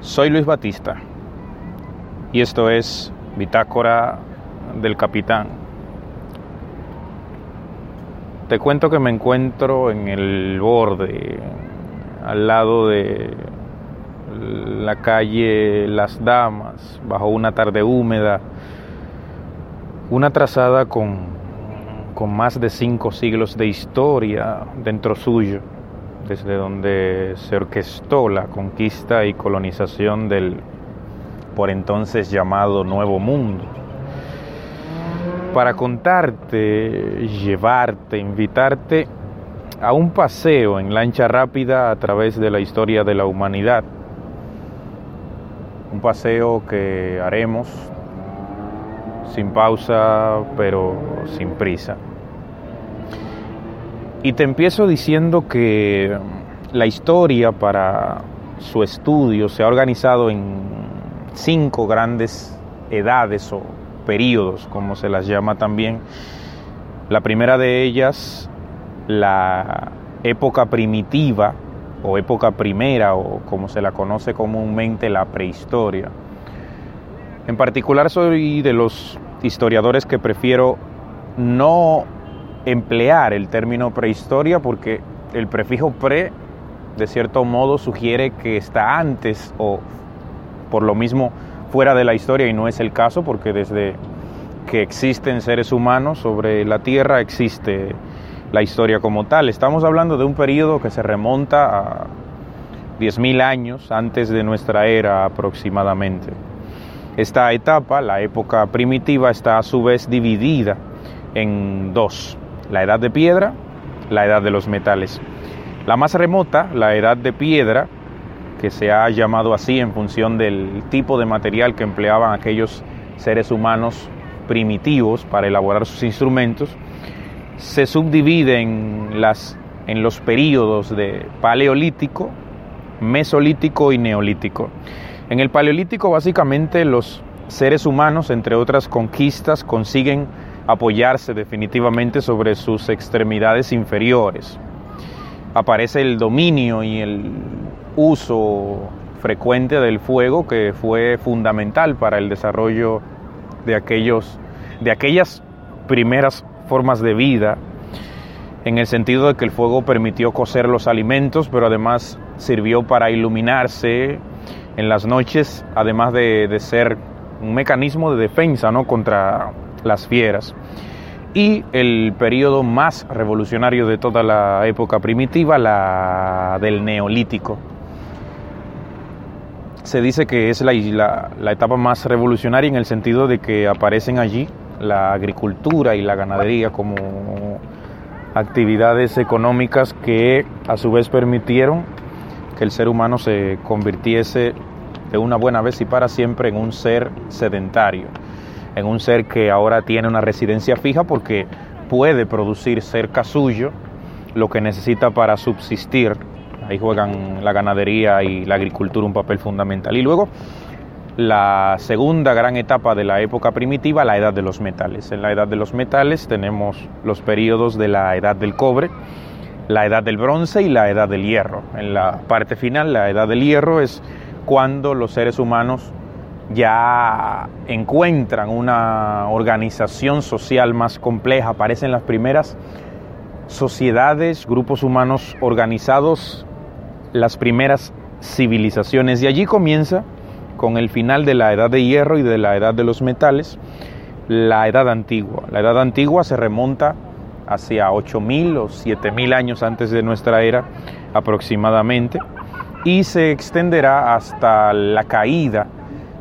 Soy Luis Batista y esto es Bitácora del Capitán. Te cuento que me encuentro en el borde, al lado de la calle Las Damas, bajo una tarde húmeda, una trazada con, con más de cinco siglos de historia dentro suyo desde donde se orquestó la conquista y colonización del por entonces llamado Nuevo Mundo. Para contarte, llevarte, invitarte a un paseo en lancha rápida a través de la historia de la humanidad. Un paseo que haremos sin pausa, pero sin prisa. Y te empiezo diciendo que la historia para su estudio se ha organizado en cinco grandes edades o periodos, como se las llama también. La primera de ellas, la época primitiva o época primera o como se la conoce comúnmente la prehistoria. En particular soy de los historiadores que prefiero no emplear el término prehistoria porque el prefijo pre, de cierto modo, sugiere que está antes o por lo mismo fuera de la historia y no es el caso porque desde que existen seres humanos sobre la Tierra existe la historia como tal. Estamos hablando de un periodo que se remonta a 10.000 años antes de nuestra era aproximadamente. Esta etapa, la época primitiva, está a su vez dividida en dos la edad de piedra, la edad de los metales. La más remota, la edad de piedra, que se ha llamado así en función del tipo de material que empleaban aquellos seres humanos primitivos para elaborar sus instrumentos, se subdivide en, las, en los periodos de paleolítico, mesolítico y neolítico. En el paleolítico básicamente los seres humanos, entre otras conquistas, consiguen apoyarse definitivamente sobre sus extremidades inferiores. Aparece el dominio y el uso frecuente del fuego que fue fundamental para el desarrollo de, aquellos, de aquellas primeras formas de vida, en el sentido de que el fuego permitió cocer los alimentos, pero además sirvió para iluminarse en las noches, además de, de ser un mecanismo de defensa ¿no? contra las fieras. Y el periodo más revolucionario de toda la época primitiva, la del neolítico. Se dice que es la, la, etapa más revolucionaria en el sentido de que aparecen allí la agricultura y la ganadería como actividades económicas que a su vez permitieron que el ser humano se convirtiese de una buena vez y para siempre en un ser sedentario en un ser que ahora tiene una residencia fija porque puede producir cerca suyo lo que necesita para subsistir. Ahí juegan la ganadería y la agricultura un papel fundamental. Y luego la segunda gran etapa de la época primitiva, la edad de los metales. En la edad de los metales tenemos los periodos de la edad del cobre, la edad del bronce y la edad del hierro. En la parte final, la edad del hierro es cuando los seres humanos ya encuentran una organización social más compleja, aparecen las primeras sociedades, grupos humanos organizados, las primeras civilizaciones. Y allí comienza, con el final de la edad de hierro y de la edad de los metales, la edad antigua. La edad antigua se remonta hacia 8.000 o 7.000 años antes de nuestra era aproximadamente y se extenderá hasta la caída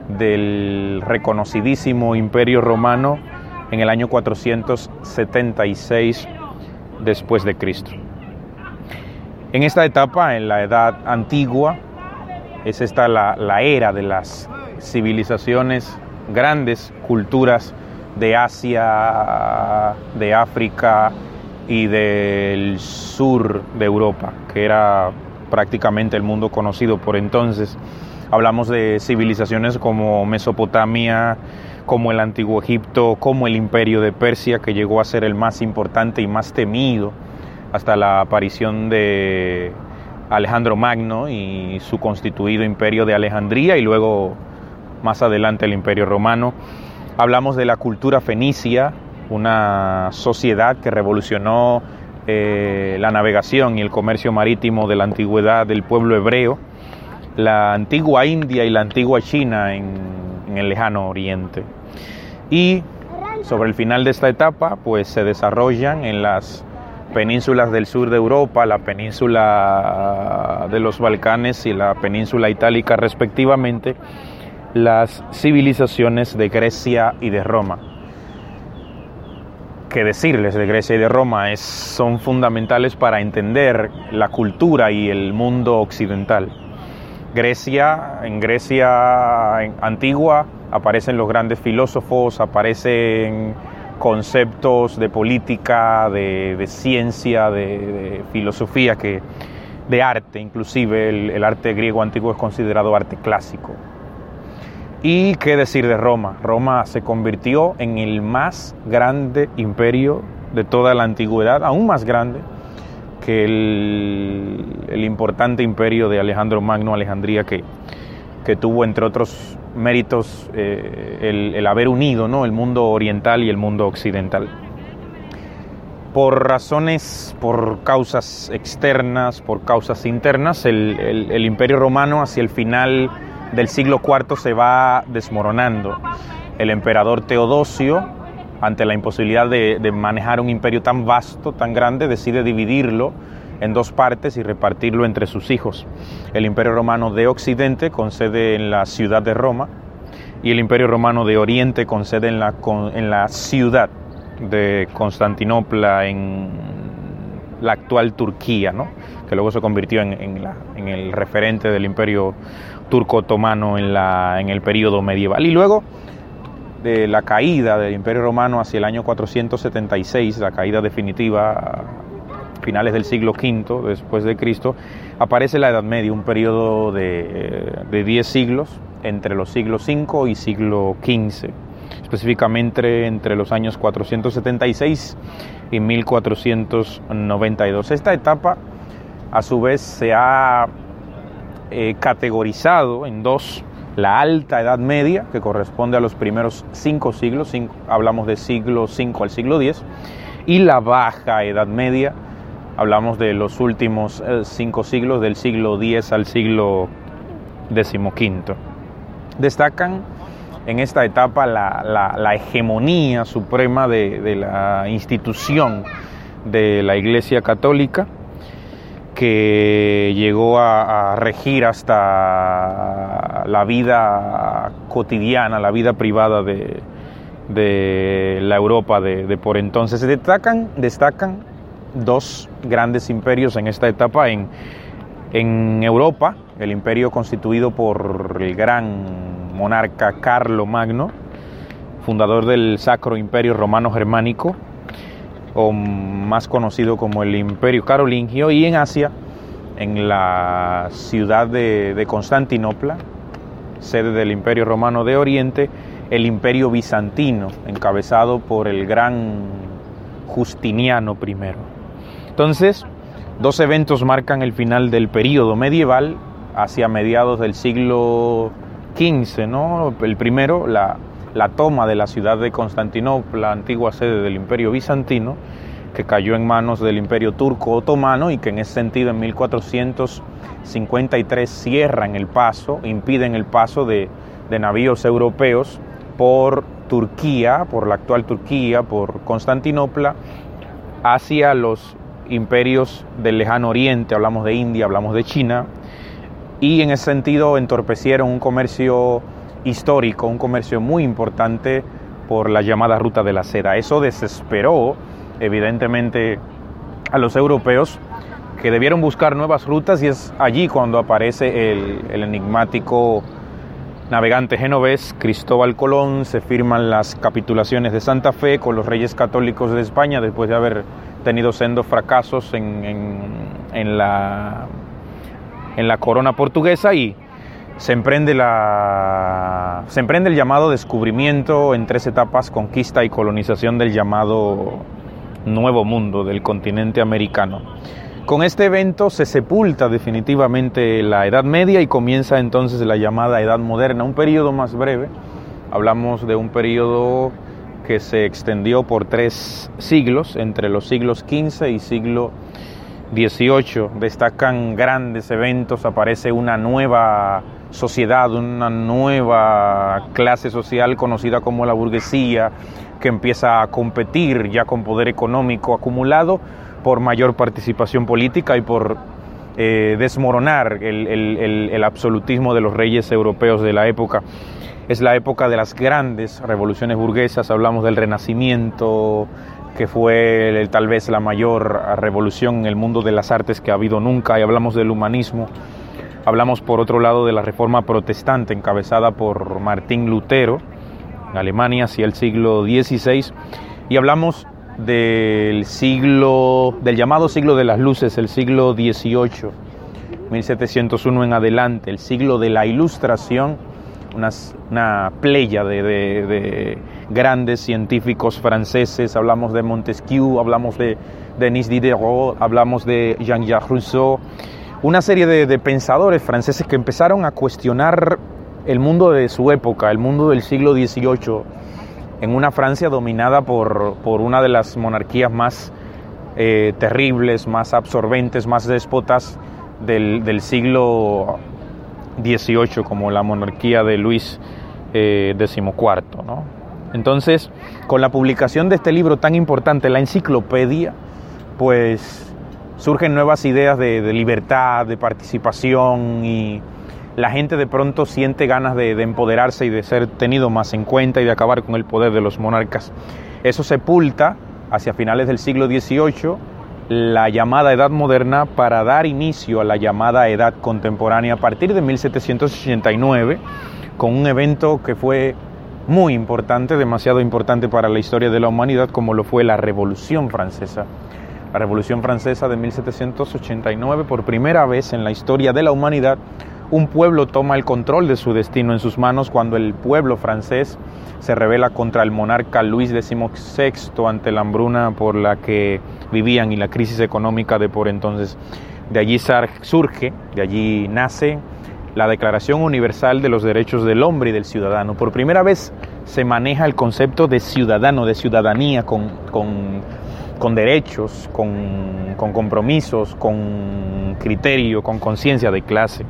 del reconocidísimo Imperio Romano en el año 476 después de Cristo. En esta etapa, en la Edad Antigua, es esta la, la era de las civilizaciones, grandes culturas de Asia, de África y del sur de Europa, que era prácticamente el mundo conocido por entonces Hablamos de civilizaciones como Mesopotamia, como el antiguo Egipto, como el imperio de Persia, que llegó a ser el más importante y más temido hasta la aparición de Alejandro Magno y su constituido imperio de Alejandría y luego más adelante el imperio romano. Hablamos de la cultura fenicia, una sociedad que revolucionó eh, la navegación y el comercio marítimo de la antigüedad del pueblo hebreo, la antigua India y la antigua China en, el lejano oriente. Y sobre el final de esta etapa, pues se desarrollan en las penínsulas del sur de Europa, la península de los Balcanes y la península itálica respectivamente, las civilizaciones de Grecia y de Roma. ¿Qué decirles de Grecia y de Roma? Es, son fundamentales para entender la cultura y el mundo occidental. Grecia, en Grecia antigua aparecen los grandes filósofos, aparecen conceptos de política, de, ciencia, de, filosofía, que, de arte, inclusive el, el arte griego antiguo es considerado arte clásico. Y qué decir de Roma. Roma se convirtió en el más grande imperio de toda la antigüedad, aún más grande que el, el importante imperio de Alejandro Magno, Alejandría, que, que tuvo entre otros méritos eh, el, el, haber unido ¿no? el mundo oriental y el mundo occidental. Por razones, por causas externas, por causas internas, el, el, el imperio romano hacia el final del siglo IV se va desmoronando. El emperador Teodosio, ante la imposibilidad de, manejar un imperio tan vasto, tan grande, decide dividirlo en dos partes y repartirlo entre sus hijos. El imperio romano de Occidente con sede en la ciudad de Roma y el imperio romano de Oriente con sede en la, en la ciudad de Constantinopla, en la actual Turquía, ¿no? que luego se convirtió en, el referente del imperio turco-otomano en, en el periodo medieval. Y luego de la caída del Imperio Romano hacia el año 476, la caída definitiva a finales del siglo V después de Cristo, aparece la Edad Media, un periodo de, de 10 siglos, entre los siglos V y siglo XV, específicamente entre los años 476 y 1492. Esta etapa, a su vez, se ha eh, categorizado en dos, la alta Edad Media, que corresponde a los primeros cinco siglos, hablamos de siglo V al siglo X, y la baja Edad Media, hablamos de los últimos eh, cinco siglos, del siglo X al siglo XV. Destacan en esta etapa la, hegemonía suprema de la institución de la Iglesia Católica, que llegó a, regir hasta la vida cotidiana, la vida privada de, la Europa de, de, por entonces. Destacan, destacan dos grandes imperios en esta etapa en, en Europa, el imperio constituido por el gran monarca Carlo Magno, fundador del Sacro Imperio Romano Germánico, o más conocido como el Imperio Carolingio, y en Asia, en la ciudad de, Constantinopla, sede del Imperio Romano de Oriente, el Imperio Bizantino, encabezado por el gran Justiniano I. Entonces, dos eventos marcan el final del periodo medieval hacia mediados del siglo XV, ¿no? El primero, la la toma de la ciudad de Constantinopla, antigua sede del imperio bizantino, que cayó en manos del imperio turco otomano y que en ese sentido en 1453 cierran el paso, impiden el paso de, navíos europeos por Turquía, por la actual Turquía, por Constantinopla, hacia los imperios del lejano oriente, hablamos de India, hablamos de China, y en ese sentido entorpecieron un comercio histórico, un comercio muy importante por la llamada ruta de la seda. Eso desesperó evidentemente a los europeos que debieron buscar nuevas rutas y es allí cuando aparece el, el enigmático navegante genovés Cristóbal Colón, se firman las capitulaciones de Santa Fe con los reyes católicos de España después de haber tenido sendos fracasos en, en, la, en la corona portuguesa y se emprende, la, se emprende el llamado descubrimiento en tres etapas, conquista y colonización del llamado Nuevo Mundo del continente americano. Con este evento se sepulta definitivamente la Edad Media y comienza entonces la llamada Edad Moderna, un periodo más breve. Hablamos de un periodo que se extendió por tres siglos, entre los siglos XV y siglo XVIII. Destacan grandes eventos, aparece una nueva sociedad, una nueva clase social conocida como la burguesía, que empieza a competir ya con poder económico acumulado por mayor participación política y por eh, desmoronar el, absolutismo de los reyes europeos de la época. Es la época de las grandes revoluciones burguesas, hablamos del Renacimiento, que fue tal vez la mayor revolución en el mundo de las artes que ha habido nunca, y hablamos del humanismo. Hablamos por otro lado de la reforma protestante encabezada por Martín Lutero en Alemania hacia el siglo XVI y hablamos del siglo, del llamado siglo de las luces, el siglo XVIII, 1701 en adelante, el siglo de la ilustración, una, una playa de, de, grandes científicos franceses, hablamos de Montesquieu, hablamos de Denis Diderot, hablamos de Jean-Jacques Rousseau, una serie de pensadores franceses que empezaron a cuestionar el mundo de su época, el mundo del siglo XVIII, en una Francia dominada por, por una de las monarquías más eh, terribles, más absorbentes, más déspotas del, siglo XVIII, como la monarquía de Luis eh, XIV. Entonces, con la publicación de este libro tan importante, la enciclopedia, pues surgen nuevas ideas de libertad, de participación y la gente de pronto siente ganas de, empoderarse y de ser tenido más en cuenta y de acabar con el poder de los monarcas. Eso sepulta hacia finales del siglo XVIII la llamada Edad Moderna para dar inicio a la llamada Edad Contemporánea a partir de 1789, con un evento que fue muy importante, demasiado importante para la historia de la humanidad, como lo fue la Revolución Francesa. La Revolución Francesa de 1789, por primera vez en la historia de la humanidad, un pueblo toma el control de su destino en sus manos cuando el pueblo francés se revela contra el monarca Luis XVI ante la hambruna por la que vivían y la crisis económica de por entonces. De allí surge, de allí nace la Declaración Universal de los Derechos del Hombre y del Ciudadano. Por primera vez se maneja el concepto de ciudadano, de ciudadanía, con, con, derechos, con, con compromisos, con criterio, con conciencia de clase.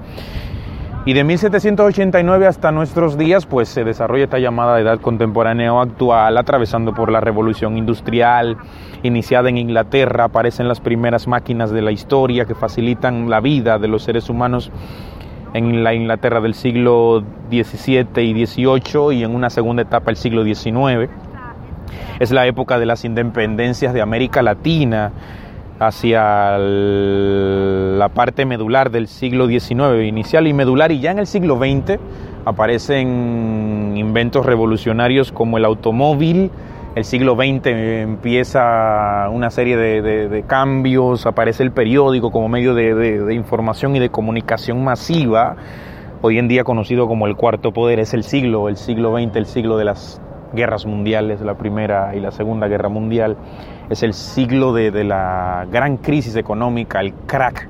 Y de 1789 hasta nuestros días, pues se desarrolla esta llamada edad contemporánea o actual, atravesando por la revolución industrial iniciada en Inglaterra, aparecen las primeras máquinas de la historia que facilitan la vida de los seres humanos en la Inglaterra del siglo XVII y XVIII y en una segunda etapa el siglo XIX. Es la época de las independencias de América Latina, hacia la parte medular del siglo XIX, inicial y medular, y ya en el siglo XX aparecen inventos revolucionarios como el automóvil, el siglo XX empieza una serie de, cambios, aparece el periódico como medio de, información y de comunicación masiva, hoy en día conocido como el cuarto poder, es el siglo, el siglo XX, el siglo de las guerras mundiales, la primera y la segunda guerra mundial es el siglo de, la gran crisis económica, el crack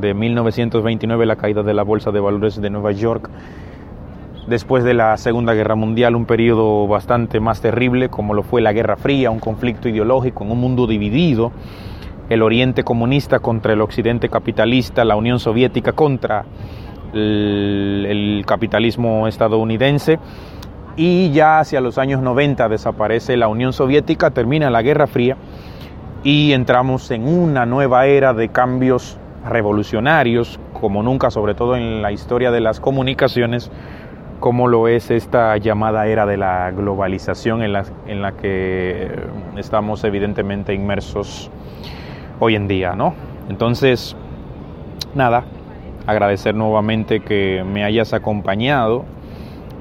de 1929, la caída de la Bolsa de Valores de Nueva York. Después de la Segunda Guerra Mundial, un periodo bastante más terrible, como lo fue la Guerra Fría, un conflicto ideológico en un mundo dividido, el Oriente comunista contra el Occidente capitalista, la Unión Soviética contra el capitalismo estadounidense y ya hacia los años 90 desaparece la Unión Soviética, termina la Guerra Fría y entramos en una nueva era de cambios revolucionarios, como nunca, sobre todo en la historia de las comunicaciones, como lo es esta llamada era de la globalización en la, en la que estamos evidentemente inmersos hoy en día, ¿no? Entonces, nada, agradecer nuevamente que me hayas acompañado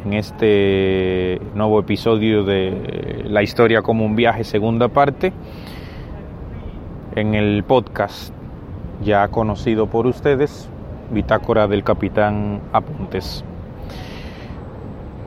en este nuevo episodio de La historia como un viaje, segunda parte, en el podcast ya conocido por ustedes, Bitácora del Capitán Apuntes.